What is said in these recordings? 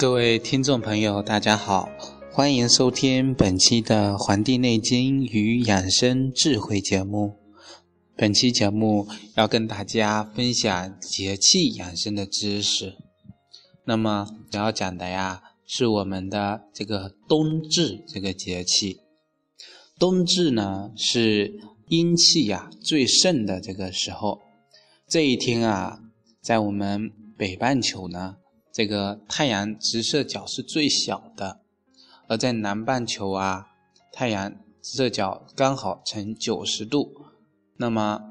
各位听众朋友，大家好，欢迎收听本期的《黄帝内经与养生智慧》节目。本期节目要跟大家分享节气养生的知识。那么主要讲的呀，是我们的这个冬至这个节气。冬至呢，是阴气呀最盛的这个时候。这一天啊，在我们北半球呢，这个太阳直射角是最小的；而在南半球啊，太阳直射角刚好呈九十度。那么，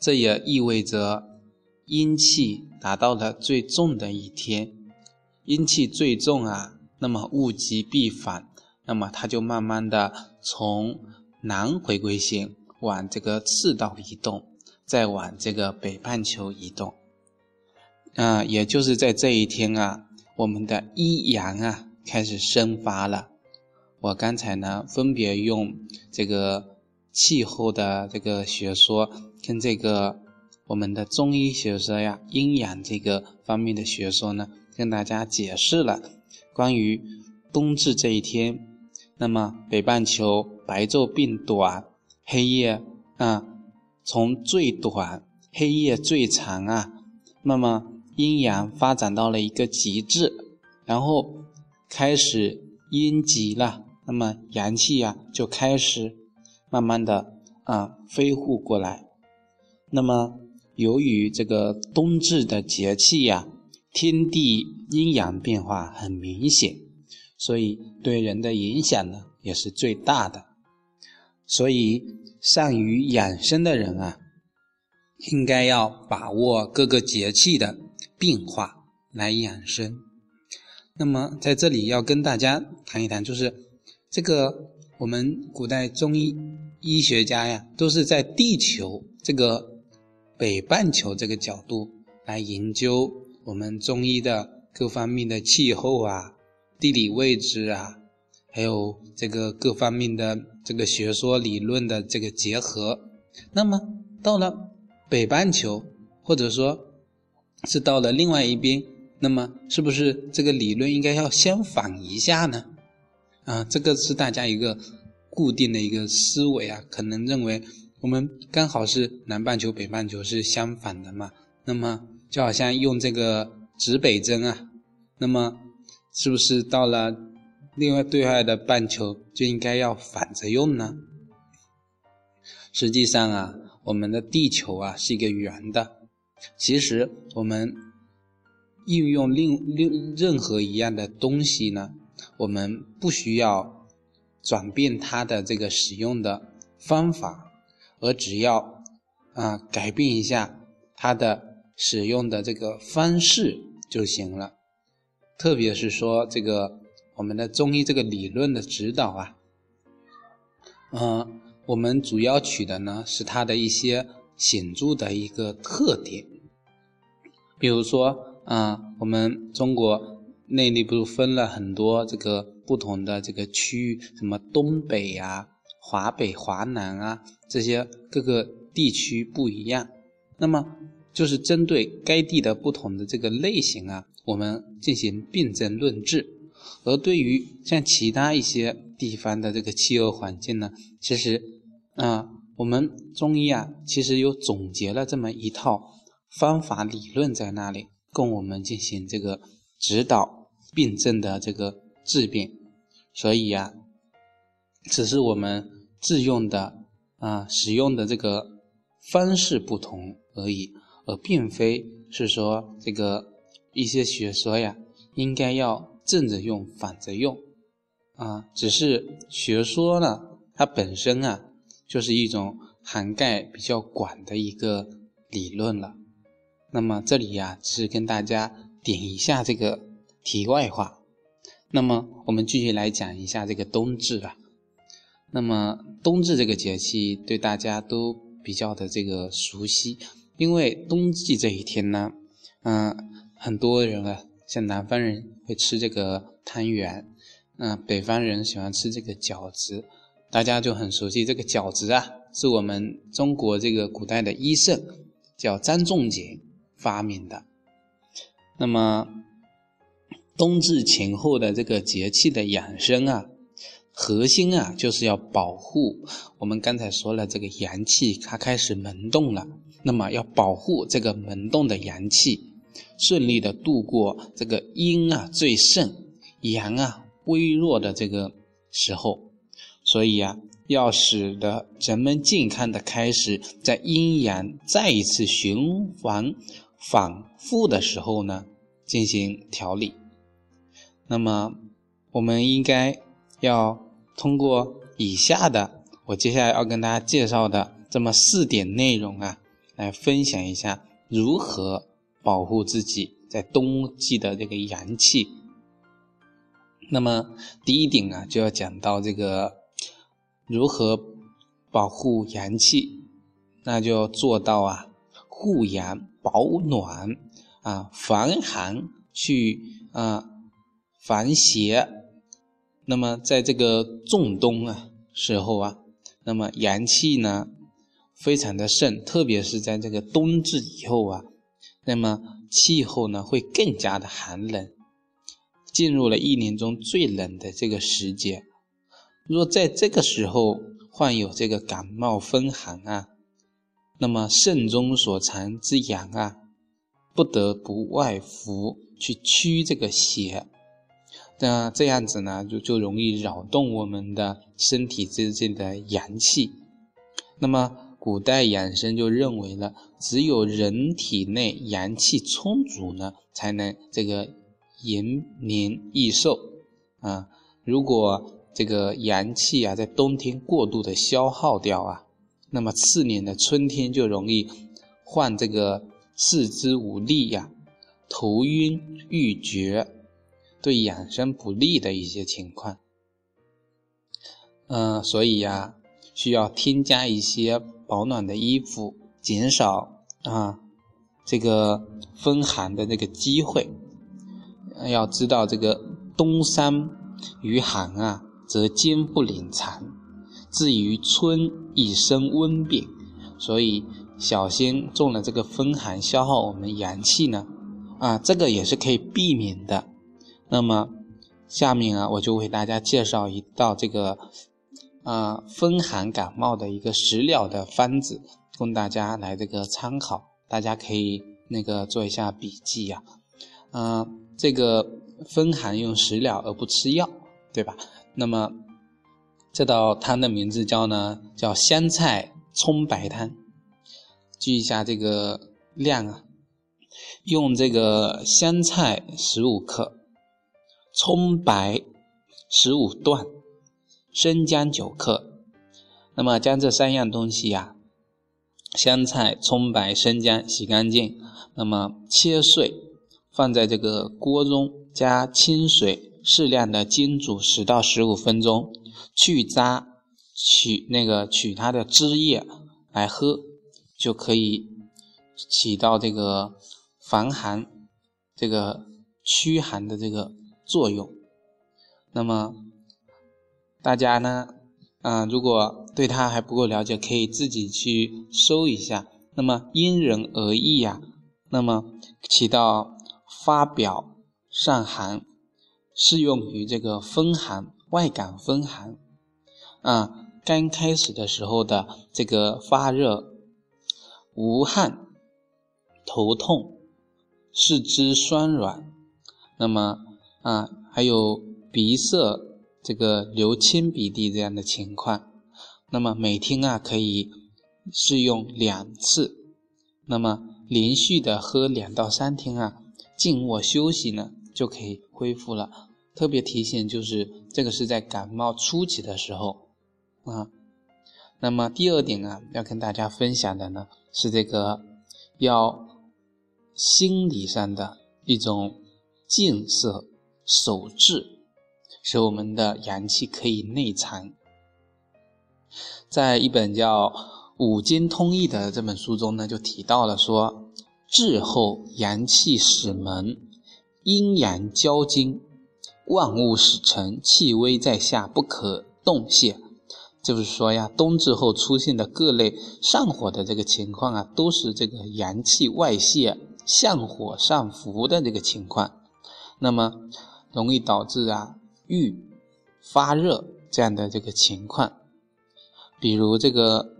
这也意味着阴气达到了最重的一天。阴气最重啊，那么物极必反，那么它就慢慢的从南回归线往这个赤道移动，再往这个北半球移动。啊，也就是在这一天啊，我们的一阳啊开始生发了。我刚才呢，分别用这个。气候的这个学说跟这个我们的中医学说呀，阴阳这个方面的学说呢，跟大家解释了关于冬至这一天，那么北半球白昼变短，黑夜啊从最短黑夜最长啊，那么阴阳发展到了一个极致，然后开始阴极了，那么阳气呀就开始。慢慢的啊，飞护过来。那么，由于这个冬至的节气呀，天地阴阳变化很明显，所以对人的影响呢也是最大的。所以，善于养生的人啊，应该要把握各个节气的变化来养生。那么，在这里要跟大家谈一谈，就是这个我们古代中医。医学家呀，都是在地球这个北半球这个角度来研究我们中医的各方面的气候啊、地理位置啊，还有这个各方面的这个学说理论的这个结合。那么到了北半球，或者说是到了另外一边，那么是不是这个理论应该要相反一下呢？啊，这个是大家一个。固定的一个思维啊，可能认为我们刚好是南半球、北半球是相反的嘛，那么就好像用这个指北针啊，那么是不是到了另外对外的半球就应该要反着用呢？实际上啊，我们的地球啊是一个圆的，其实我们应用另另任何一样的东西呢，我们不需要。转变它的这个使用的方法，而只要啊改变一下它的使用的这个方式就行了。特别是说这个我们的中医这个理论的指导啊，嗯，我们主要取的呢是它的一些显著的一个特点，比如说啊，我们中国内力不是分了很多这个。不同的这个区域，什么东北啊、华北、华南啊，这些各个地区不一样。那么就是针对该地的不同的这个类型啊，我们进行辨证论治。而对于像其他一些地方的这个气候环境呢，其实啊，我们中医啊，其实有总结了这么一套方法理论在那里，供我们进行这个指导病症的这个。治病，所以呀，只是我们自用的啊，使用的这个方式不同而已，而并非是说这个一些学说呀，应该要正着用、反着用啊，只是学说呢，它本身啊，就是一种涵盖比较广的一个理论了。那么这里呀，只是跟大家点一下这个题外话。那么我们继续来讲一下这个冬至啊。那么冬至这个节气对大家都比较的这个熟悉，因为冬季这一天呢，嗯，很多人啊，像南方人会吃这个汤圆，嗯，北方人喜欢吃这个饺子，大家就很熟悉这个饺子啊，是我们中国这个古代的医圣叫张仲景发明的。那么。冬至前后的这个节气的养生啊，核心啊就是要保护我们刚才说了这个阳气，它开始萌动了，那么要保护这个萌动的阳气，顺利的度过这个阴啊最盛，阳啊微弱的这个时候，所以啊。要使得人们健康的开始，在阴阳再一次循环反复的时候呢，进行调理。那么，我们应该要通过以下的我接下来要跟大家介绍的这么四点内容啊，来分享一下如何保护自己在冬季的这个阳气。那么，第一点啊，就要讲到这个。如何保护阳气？那就做到啊，护阳保暖啊，防寒去啊，防邪。那么在这个仲冬啊时候啊，那么阳气呢非常的盛，特别是在这个冬至以后啊，那么气候呢会更加的寒冷，进入了一年中最冷的这个时节。若在这个时候患有这个感冒风寒啊，那么肾中所藏之阳啊，不得不外服去驱这个邪，那这样子呢，就就容易扰动我们的身体之间的阳气。那么古代养生就认为呢，只有人体内阳气充足呢，才能这个延年益寿啊。如果这个阳气啊，在冬天过度的消耗掉啊，那么次年的春天就容易患这个四肢无力呀、头晕欲绝，对养生不利的一些情况。嗯，所以呀，需要添加一些保暖的衣服，减少啊这个风寒的这个机会。要知道，这个冬伤于寒啊。则坚不领残，至于春亦生温病，所以小心中了这个风寒，消耗我们阳气呢，啊，这个也是可以避免的。那么下面啊，我就为大家介绍一道这个啊风寒感冒的一个食疗的方子，供大家来这个参考，大家可以那个做一下笔记呀。嗯，这个风寒用食疗而不吃药，对吧？那么这道汤的名字叫呢，叫香菜葱白汤。记一下这个量啊，用这个香菜十五克，葱白十五段，生姜九克。那么将这三样东西呀，香菜、葱白、生姜洗干净，那么切碎，放在这个锅中，加清水。适量的煎煮十到十五分钟，去渣，取那个取它的汁液来喝，就可以起到这个防寒、这个驱寒的这个作用。那么大家呢，啊，如果对它还不够了解，可以自己去搜一下。那么因人而异呀。那么起到发表散寒。适用于这个风寒、外感风寒，啊，刚开始的时候的这个发热、无汗、头痛、四肢酸软，那么啊，还有鼻塞、这个流清鼻涕这样的情况，那么每天啊可以试用两次，那么连续的喝两到三天啊，静卧休息呢。就可以恢复了。特别提醒就是，这个是在感冒初期的时候啊。那么第二点呢，要跟大家分享的呢，是这个要心理上的一种建设、守志，使我们的阳气可以内藏。在一本叫《五经通义》的这本书中呢，就提到了说，滞后阳气始萌。阴阳交经，万物始成，气微在下，不可动泄。就是说呀，冬至后出现的各类上火的这个情况啊，都是这个阳气外泄、向火上浮的这个情况。那么容易导致啊郁发热这样的这个情况。比如这个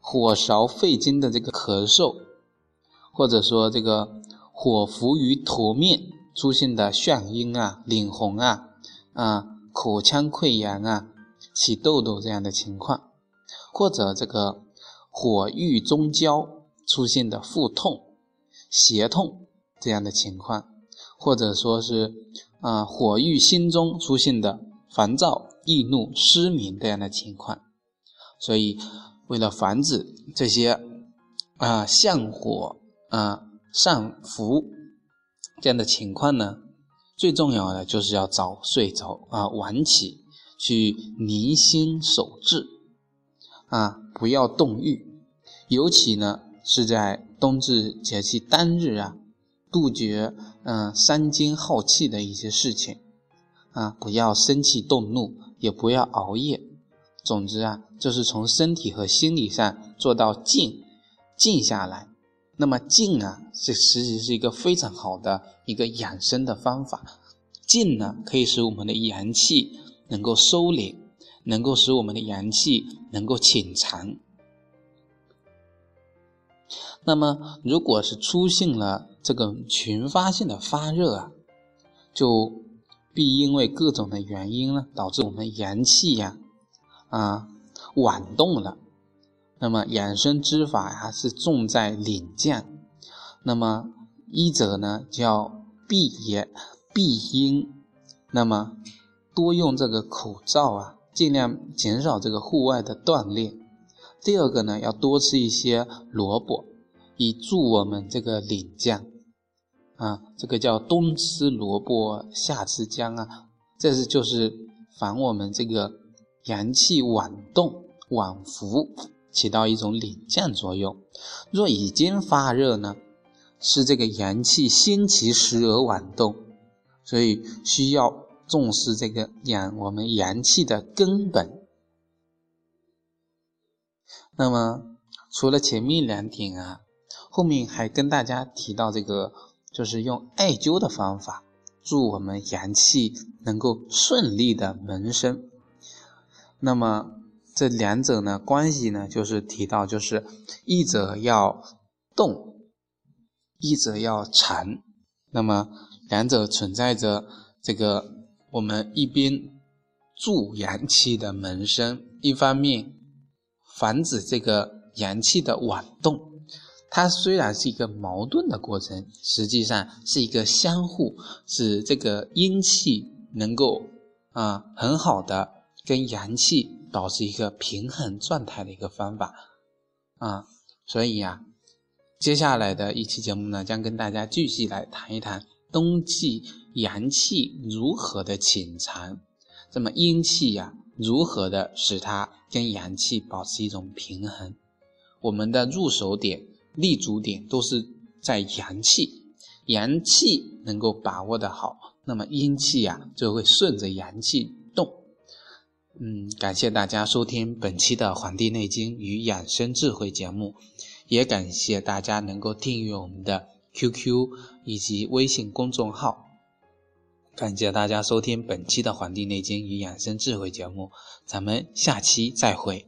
火烧肺经的这个咳嗽，或者说这个火浮于头面出现的眩晕啊、脸红啊、啊口腔溃疡啊、起痘痘这样的情况，或者这个火郁中焦出现的腹痛、胁痛这样的情况，或者说是啊火郁心中出现的烦躁、易怒、失眠这样的情况。所以，为了防止这些啊向火啊上浮这样的情况呢，最重要的就是要早睡早啊晚起，去宁心守志啊，不要动欲。尤其呢是在冬至节气当日啊，杜绝嗯伤精耗气的一些事情啊，不要生气动怒，也不要熬夜。总之啊，就是从身体和心理上做到静，静下来。那么静啊，这实际是一个非常好的一个养生的方法。静呢，可以使我们的阳气能够收敛，能够使我们的阳气能够潜藏。那么，如果是出现了这个群发性的发热啊，就必因为各种的原因呢，导致我们阳气呀啊晚动了。那么养生之法呀是重在领降。那么一者呢叫闭眼闭阴，那么多用这个口罩啊，尽量减少这个户外的锻炼。第二个呢要多吃一些萝卜，以助我们这个领降。啊，这个叫冬吃萝卜夏吃姜啊，这是就是防我们这个阳气晚动晚服。起到一种领降作用。若已经发热呢，是这个阳气兴其时而晚动，所以需要重视这个养我们阳气的根本。那么除了前面两点啊，后面还跟大家提到这个，就是用艾灸的方法，助我们阳气能够顺利的萌生。那么。这两者呢，关系呢，就是提到，就是一者要动，一者要长。那么两者存在着这个，我们一边助阳气的萌生，一方面防止这个阳气的紊动。它虽然是一个矛盾的过程，实际上是一个相互，使这个阴气能够啊很好的跟阳气。保持一个平衡状态的一个方法啊，所以呀，接下来的一期节目呢，将跟大家继续来谈一谈冬季阳气如何的潜藏，这么阴气呀，如何的使它跟阳气保持一种平衡。我们的入手点、立足点都是在阳气，阳气能够把握的好，那么阴气呀就会顺着阳气。嗯，感谢大家收听本期的《黄帝内经与养生智慧》节目，也感谢大家能够订阅我们的 QQ 以及微信公众号。感谢大家收听本期的《黄帝内经与养生智慧》节目，咱们下期再会。